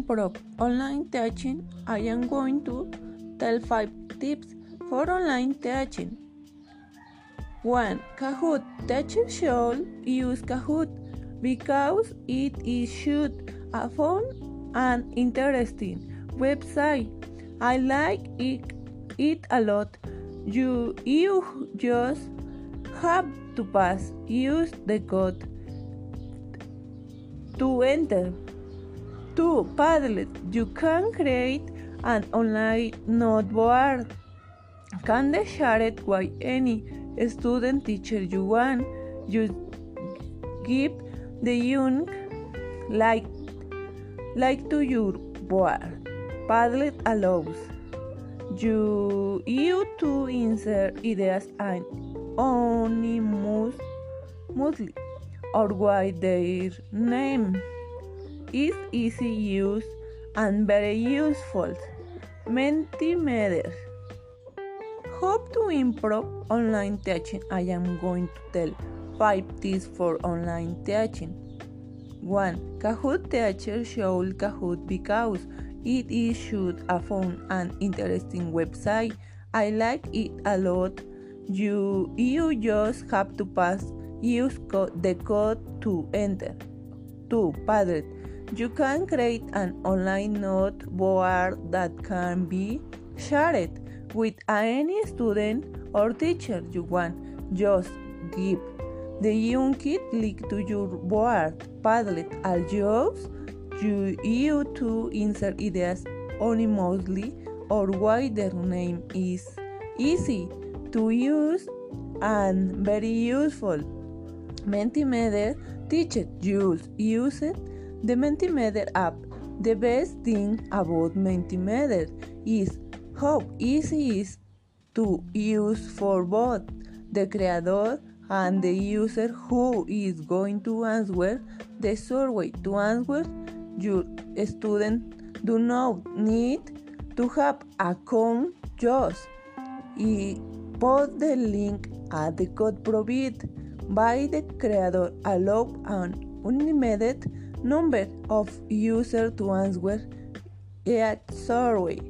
improve online teaching, I am going to tell 5 tips for online teaching. 1. Kahoot. Teachers should use Kahoot because it is should a fun and interesting website. I like it, it a lot. You, you just have to pass. Use the code to enter. 2. Padlet. You can create an online noteboard. Can they share it with any student teacher you want? You give the young like like to your board. Padlet allows you, you to insert ideas and anonymously or with their name. Is easy use and very useful. Mentimeter. Hope to improve online teaching. I am going to tell 5 tips for online teaching. 1. Kahoot teacher should Kahoot because it is should a fun and interesting website. I like it a lot. You you just have to pass use co- the code to enter. 2. Padlet. You can create an online note board that can be shared with any student or teacher you want. Just give the young kid link to your board. Padlet allows you, you to insert ideas anonymously or why their name is easy to use and very useful. Mentimeter teacher use use it the Mentimeter app. The best thing about Mentimeter is how easy it is to use for both the creator and the user who is going to answer the survey. To answer, your student do not need to have a account just put the link at the code provided by the creator allow an unlimited number of users to answer a survey.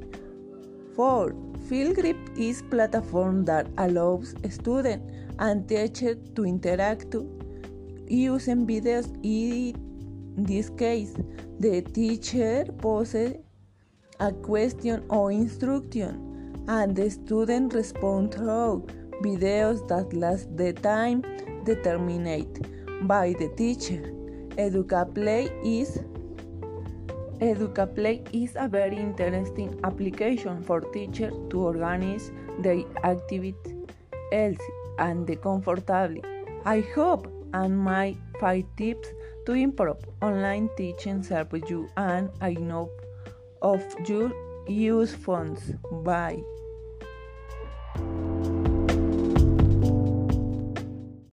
4. Flipgrid is platform that allows students and teachers to interact using videos. In this case, the teacher poses a question or instruction, and the student responds through videos that last the time determined by the teacher. EducaPlay is EducaPlay is a very interesting application for teachers to organize their activities easy and comfortably. I hope and my five tips to improve online teaching serve you and I know of your use funds. Bye.